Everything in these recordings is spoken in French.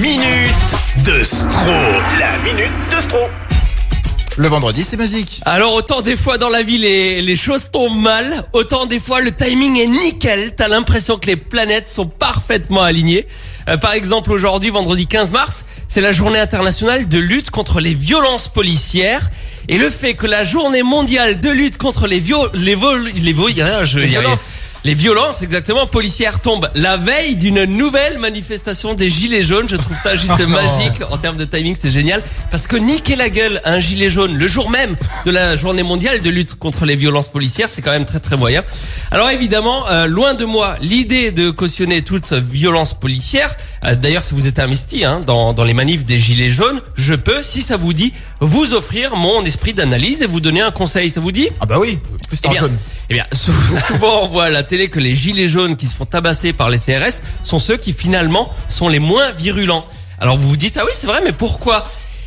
minute de Stro. La minute de Stro. Le vendredi, c'est musique. Alors autant des fois dans la vie les, les choses tombent mal, autant des fois le timing est nickel, t'as l'impression que les planètes sont parfaitement alignées. Euh, par exemple aujourd'hui, vendredi 15 mars, c'est la journée internationale de lutte contre les violences policières. Et le fait que la journée mondiale de lutte contre les viols, les vols, les vols, je, Les violences. Les violences, exactement, policières tombent la veille d'une nouvelle manifestation des Gilets jaunes. Je trouve ça juste magique en termes de timing, c'est génial. Parce que niquer la gueule à un gilet jaune le jour même de la journée mondiale de lutte contre les violences policières, c'est quand même très très moyen. Alors évidemment, euh, loin de moi l'idée de cautionner toute violence policière. Euh, D'ailleurs, si vous êtes investi hein, dans, dans les manifs des Gilets jaunes, je peux, si ça vous dit, vous offrir mon esprit d'analyse et vous donner un conseil. Ça vous dit? Ah bah oui, plus eh bien. Eh bien, sou- souvent on voit à la télé que les gilets jaunes qui se font tabasser par les CRS sont ceux qui finalement sont les moins virulents. Alors vous vous dites ah oui c'est vrai mais pourquoi?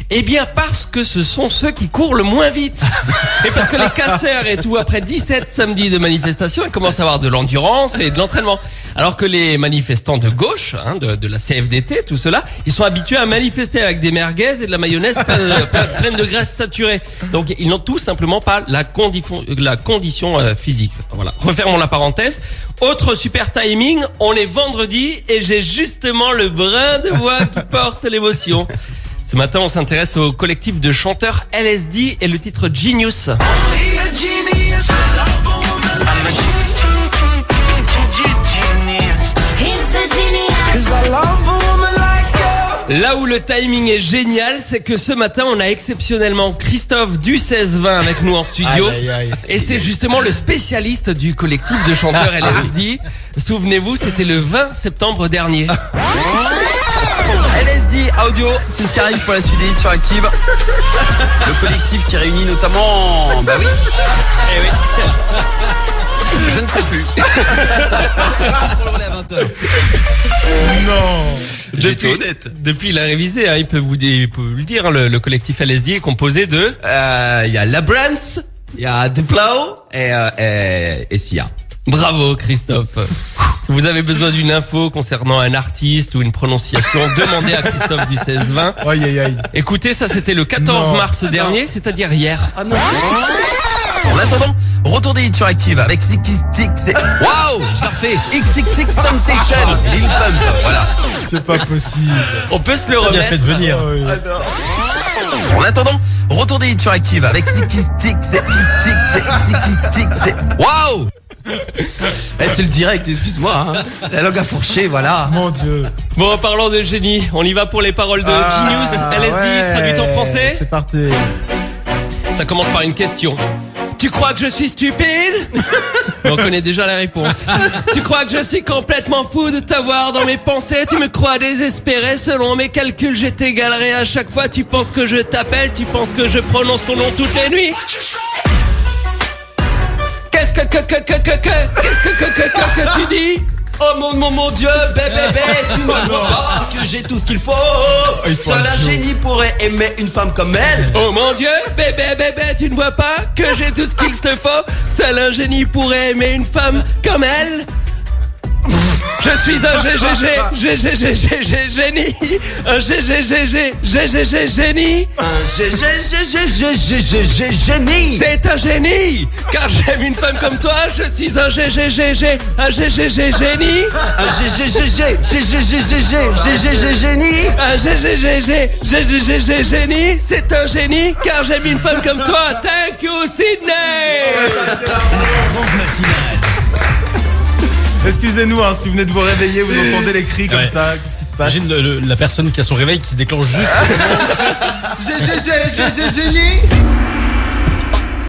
Eh bien parce que ce sont ceux qui courent le moins vite. Et parce que les casseurs et tout, après 17 samedis de manifestation, ils commencent à avoir de l'endurance et de l'entraînement. Alors que les manifestants de gauche, hein, de, de la CFDT, tout cela, ils sont habitués à manifester avec des merguez et de la mayonnaise pleine, pleine de graisse saturée. Donc ils n'ont tout simplement pas la condition, la condition euh, physique. Voilà. Refermons la parenthèse. Autre super timing, on est vendredi et j'ai justement le brin de voix qui porte l'émotion. Ce matin, on s'intéresse au collectif de chanteurs LSD et le titre Genius. Là où le timing est génial, c'est que ce matin, on a exceptionnellement Christophe du 16-20 avec nous en studio. Aïe, aïe, aïe. Et c'est justement le spécialiste du collectif de chanteurs LSD. Souvenez-vous, c'était le 20 septembre dernier. LSD Audio, c'est ce qui arrive pour la suite des hits sur Active. Le collectif qui réunit notamment. Bah oui. Je ne sais plus. Pour le relais à 20h. Non. Été honnête. depuis, il a révisé, hein, il peut vous, il peut vous le dire, hein, le, le collectif LSD est composé de... Euh, Il y a Labrance, il y a Diplo et, euh, et, et Sia. Bravo Christophe. Si vous avez besoin d'une info concernant un artiste ou une prononciation, demandez à Christophe du 16-20. Aïe, aïe, aïe. Écoutez, ça c'était le 14 Non. mars dernier, c'est-à-dire hier. En attendant, retour des hits sur Active avec XXX. Waouh, je la refais. XXX Temptation, Lil Pump. Voilà. C'est pas possible. On peut se le remettre. venir. En attendant, retour des hits sur Active avec XXX, XXX, Waouh Eh, c'est le direct, excuse-moi. Hein. La langue à fourcher, voilà. Mon dieu. Bon, en parlant de génie, on y va pour les paroles de Genius, Ah, LSD, ouais. traduites en français. C'est parti. Ça commence par une question. Tu crois que je suis stupide? On connaît déjà la réponse. Tu crois que je suis complètement fou de t'avoir dans mes pensées? Tu me crois désespéré? Selon mes calculs, je t'égalerai à chaque fois. Tu penses que je t'appelle Tu penses que je prononce ton nom toutes les nuits Qu'est-ce que que que que que que Qu'est-ce que que que que que tu dis Oh mon, mon, mon Dieu, bébé, bébé, tu ne vois pas que j'ai tout ce qu'il faut. il faut Seul un génie pourrait aimer une femme comme elle. Oh mon dieu, bébé, bébé, tu ne vois pas que j'ai tout ce qu'il te faut Seul un génie pourrait aimer une femme comme elle je suis un GGG, génie, un GGG, GGG génie. Un GGG, génie. C'est un génie, car j'aime une femme comme toi, je suis un GGG, un GGG génie. Un GGG, GGG, génie. Un GGG, GGG génie. C'est un génie, car j'aime une femme comme toi. Thank you Sydney. Matinale. Excusez-nous hein, si vous venez de vous réveiller, vous entendez les cris comme Ouais. ça. Qu'est-ce qui se passe Imagine le- le- la personne qui a son réveil qui se déclenche juste.